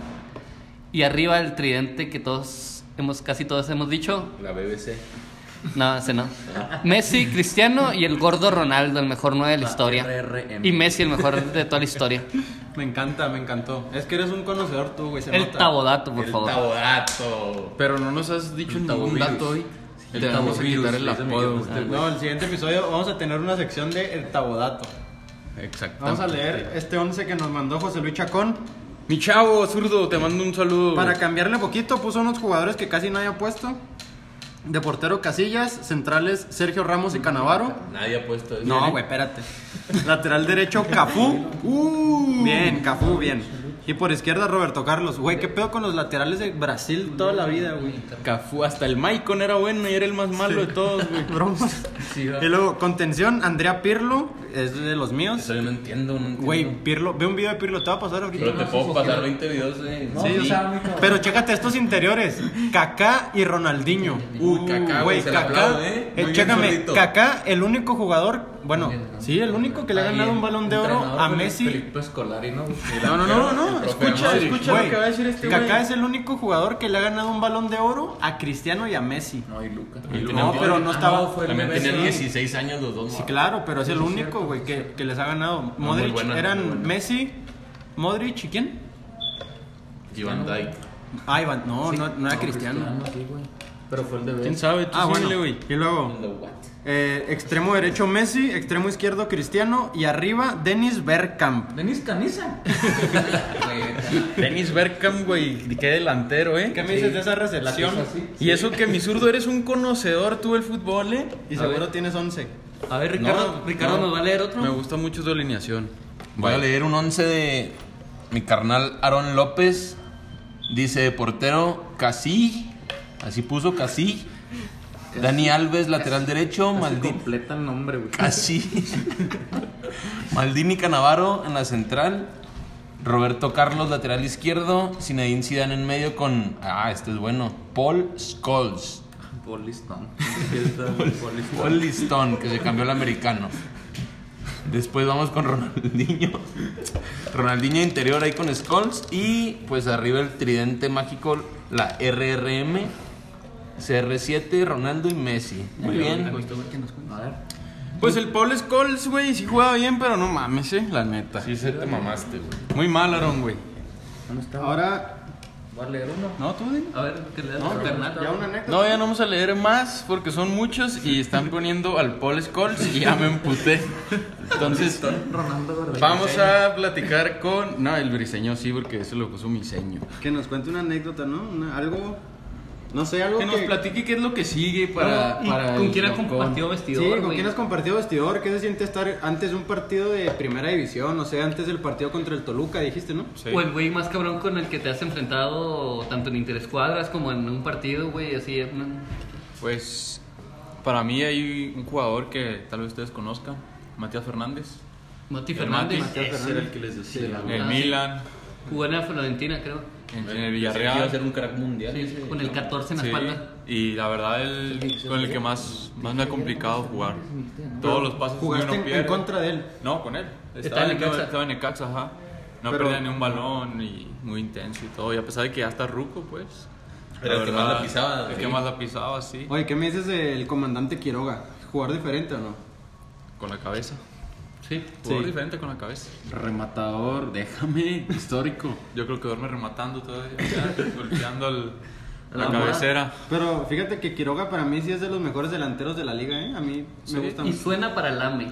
Y arriba el tridente que todos hemos, casi todos hemos dicho. La BBC. No, ese no. Messi, Cristiano y el gordo Ronaldo, el mejor nueve de la historia. RRM. Y Messi, el mejor de toda la historia. Me encanta, me encantó. Es que eres un conocedor tú, güey. se El nota. tabodato, por El favor. tabodato. Pero no nos has dicho ningún tabovirus. dato hoy. El Te vamos a quitar el apodo. No, el siguiente episodio vamos a tener una sección de El Tabodato. Exacto. Vamos a leer este 11 que nos mandó José Luis Chacón. Mi chavo, zurdo, te mando un saludo. Para cambiarle poquito, puso unos jugadores que casi nadie ha puesto. De portero Casillas, centrales Sergio Ramos y Canavaro. Nadie ha puesto eso. No, güey, espérate. Lateral derecho Cafú. Uh. Bien, Cafú, bien. Y por izquierda Roberto Carlos. Güey, ¿qué pedo con los laterales de Brasil toda la vida, güey? Cafú, hasta el Maicon era bueno y era el más malo de todos, güey. Bromas. Sí. Y luego, contención, Andrea Pirlo, es de los míos. Eso yo no entiendo, no entiendo. Güey, Pirlo, ve un video de Pirlo, te va a pasar ahorita. Pero te puedo pasar 20 videos de... Sí, o sea, pero chécate estos interiores, Kaká y Ronaldinho. Uy, Kaká, güey, Kaká, ¿eh? eh, chécame. Kaká, el único jugador, bueno, sí, el único que le ha ganado un balón de oro a Messi. ¿no? No, no, no, Escucha, escucha lo que va a decir este güey. Kaká es el único jugador que le ha ganado un balón de oro a Cristiano y a Messi. No, y Luca. Y No, pero no estaba. fue el También tenían sí. 16 años los dos. Sí, claro, pero es el único, güey, que, que les ha ganado. Modric eran. Messi, Modric y quién? Y Van Dijk. Ah, Iván, no, no, no era No, Cristiano. Pero fue el de ¿Quién sabe? Tú Ah, bueno. güey. Y luego, eh, extremo derecho Messi, extremo izquierdo Cristiano y arriba Dennis Bergkamp. Denis Caniza. Dennis Bergkamp, güey. Qué delantero, ¿eh? ¿Qué me dices de esa recepción? Y eso que mi zurdo eres un conocedor tú del fútbol, ¿eh? Y seguro tienes 11. A ver, Ricardo, No, Ricardo no. nos va a leer otro. Me gusta mucho tu alineación. Voy a leer un 11 de mi carnal Aaron López. Dice portero Casí. Así puso Casí. Dani Alves, lateral derecho. Maldini. Completa el nombre, güey. Así. Maldini Canavaro en la central. Roberto Carlos, lateral izquierdo. Zinedine Zidane en medio con. Ah, este es bueno. Paul Scholes. Bolistón. Paul Listón, que se cambió al americano. Después vamos con Ronaldinho. Ronaldinho interior ahí con Scholes. Y pues arriba el tridente mágico, la RRM. CR7, Ronaldo y Messi. Muy bien. A ver. Pues el Paul Scholes, güey, sí jugaba bien, pero no mames, eh, la neta. Sí, se te mamaste, güey. Muy mal, Aaron, güey. ¿Dónde está? Ahora, Voy a leer uno. No, tú dime. A ver, que leas no, tu carnal. ya una anécdota. No, ya no vamos a leer más porque son muchos y están poniendo al Paul Scholes y ya me emputé. Entonces, Ronaldo, vamos a platicar con. No, el briseño sí, porque eso lo puso mi seño. Que nos cuente una anécdota, ¿no? Una- algo, no sé, algo Que que... nos platique qué es lo que sigue para. ¿Y para ¿Con quién ha Locón. compartido Sí, vestidor, ¿con güey? quién has compartido vestidor? ¿Qué se siente estar antes de un partido de primera división? O sea, antes del partido contra el Toluca, dijiste, ¿no? Sí. O el güey más cabrón con el que te has enfrentado tanto en interescuadras como en un partido, güey, así. una- Pues para mí hay un jugador que tal vez ustedes conozcan, Matías Fernández. Mati Fernández. Ese era el que les decía. En el Ah, sí. Milan, Jugó en la Florentina, creo. En, el Iba a Villarreal. ser un crack mundial. Sí, sí, con el 14 en la Sí, espalda. y la verdad el, con el que más, más me ha complicado jugar. Todos los pases que Jugaste en, en contra de él. No, con él. Estaba en Necaxa. estaba en Necaxa, ajá. No Pero- perdía ni un balón y muy intenso y todo. Y a pesar de que ya está ruco, pues. Pero el que más la pisaba, El sí. que más la pisaba, sí. Oye, ¿qué me dices del comandante Quiroga? ¿Jugar diferente o no? Con la cabeza. Sí. Jugador Sí. diferente con la cabeza. Rematador, déjame, histórico. Yo creo que duerme rematando todavía, golpeando al- la La cabecera. Pero fíjate que Quiroga para mí sí es de los mejores delanteros de la liga, ¿eh? A mí Sí. me gusta Y mucho. suena para el AME.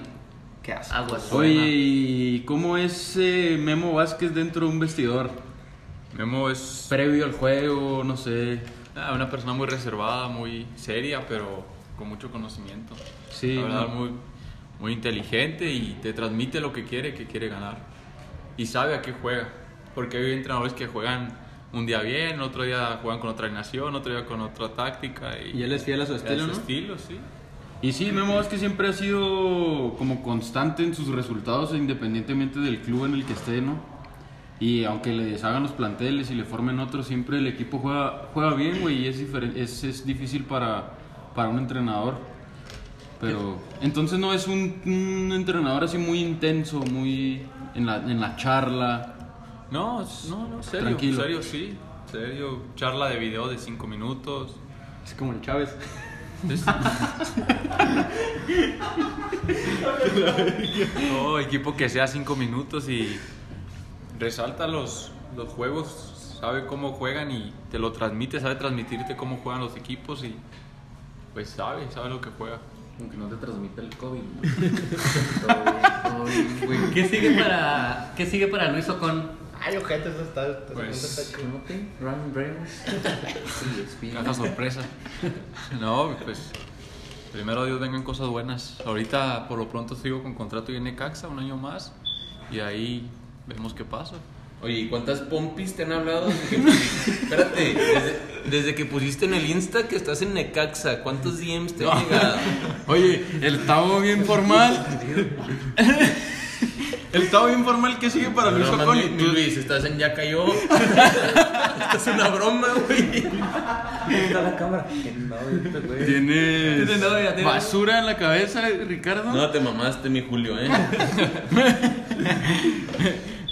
Qué asco. Aguas. Oye, ¿y cómo es eh, Memo Vázquez dentro de un vestidor? Memo es Previo al juego, no sé. ah, una persona muy reservada, muy seria, pero con mucho conocimiento. Sí, La verdad, no. muy, muy inteligente y te transmite lo que quiere, que quiere ganar. Y sabe a qué juega. Porque hay entrenadores que juegan un día bien, otro día juegan con otra alineación, otro día con otra táctica. Y, Y él es fiel a su estilo, a su ¿no? estilo, sí. Y sí, Memo Vázquez siempre ha sido como constante en sus resultados independientemente del club en el que esté, ¿no? Y aunque le deshagan los planteles y le formen otros, siempre el equipo juega, juega bien, güey, y es, es, es difícil para, para un entrenador. Pero entonces no es un, un entrenador así muy intenso, muy en la, en la charla. No, no, no, serio, Tranquilo. serio, sí. Serio, charla de video de 5 minutos. Es como el Chávez. No, equipo que sea 5 minutos y resalta los, los juegos, sabe cómo juegan y te lo transmite, sabe transmitirte cómo juegan los equipos y pues sabe, sabe lo que juega. Aunque no te transmite el COVID. ¿Qué sigue para, ¿qué sigue para Luis Ocon? Ay, ojete, eso está. está- Pues- está chido. Timothy, Ryan Reynolds. Sí, es Caja sorpresa. No, pues primero Dios vengan cosas buenas. Ahorita por lo pronto sigo con contrato y en Necaxa un año más y ahí vemos qué pasa. Oye, ¿y cuántas pompis te han hablado? Desde que pusiste- espérate, desde, desde que pusiste en el Insta que estás en Necaxa, ¿cuántos DMs te han llegado? Oye, el Tavo bien formal. el Tavo bien formal que sigue para Luis mames, mi Tú- Luis, estás en Ya Cayó. Esto es una broma, güey. Está la cámara. Tienes basura en la cabeza, Ricardo. No, te mamaste, mi Julio, ¿eh?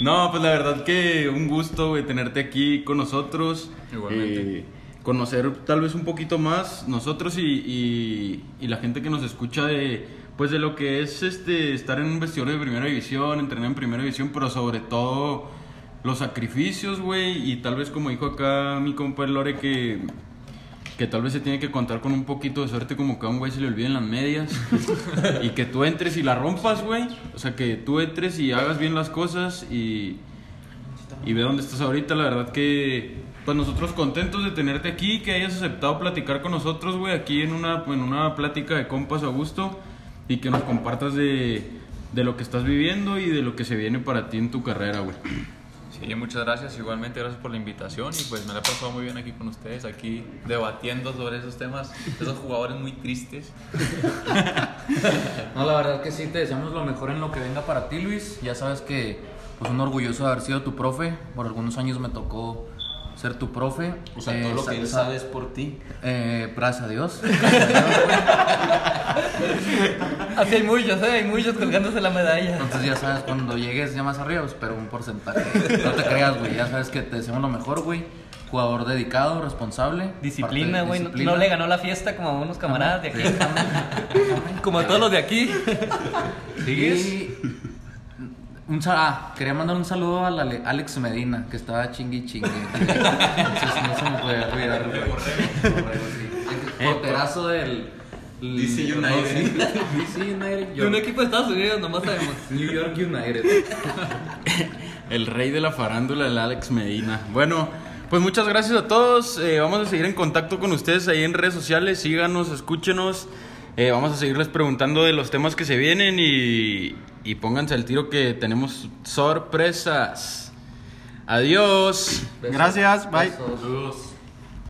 No, pues la verdad que un gusto, güey, tenerte aquí con nosotros. Igualmente. Eh, conocer tal vez un poquito más nosotros y, y- y la gente que nos escucha de, pues de lo que es este estar en un vestidor de primera división, entrenar en primera división, pero sobre todo los sacrificios, güey, y tal vez como dijo acá mi compa Lore que que tal vez se tiene que contar con un poquito de suerte como que a un güey se le olviden las medias y que tú entres y la rompas, güey. O sea, que tú entres y hagas bien las cosas y, y ve dónde estás ahorita. La verdad que, pues nosotros contentos de tenerte aquí, que hayas aceptado platicar con nosotros, güey, aquí en una, en una plática de compas a gusto y que nos compartas de, de lo que estás viviendo y de lo que se viene para ti en tu carrera, güey. Sí, muchas gracias. Igualmente, gracias por la invitación. Y pues me la he pasado muy bien aquí con ustedes, aquí debatiendo sobre esos temas, esos jugadores muy tristes. No, la verdad que sí, te deseamos lo mejor en lo que venga para ti, Luis. Ya sabes que, pues, un orgulloso de haber sido tu profe. Por algunos años me tocó ser tu profe. O sea, Eh, todo lo sa- que él sa- sabe es por ti. Eh, gracias a Dios. Así hay muchos, ¿eh? Hay muchos colgándose la medalla. Entonces ya sabes, cuando llegues ya más arriba, pues, pero un porcentaje. No te creas, güey. Ya sabes que te deseamos lo mejor, güey. Jugador dedicado, responsable. Disciplina, güey. No, le ganó la fiesta como a unos camaradas de aquí. como a todos los de aquí. Y un ah, quería mandar un saludo al Ale- Alex Medina, que estaba chingui chingue. Entonces no se me puede olvidar. El porterazo del. el- DC United. DC United. De un equipo de Estados Unidos, nomás sabemos. New York United. El rey de la farándula, el Alex Medina. Bueno, pues muchas gracias a todos. Eh, vamos a seguir en contacto con ustedes ahí en redes sociales. Síganos, escúchenos. Eh, vamos a seguirles preguntando de los temas que se vienen y, y pónganse al tiro que tenemos sorpresas. Adiós. Gracias, bye. Besos.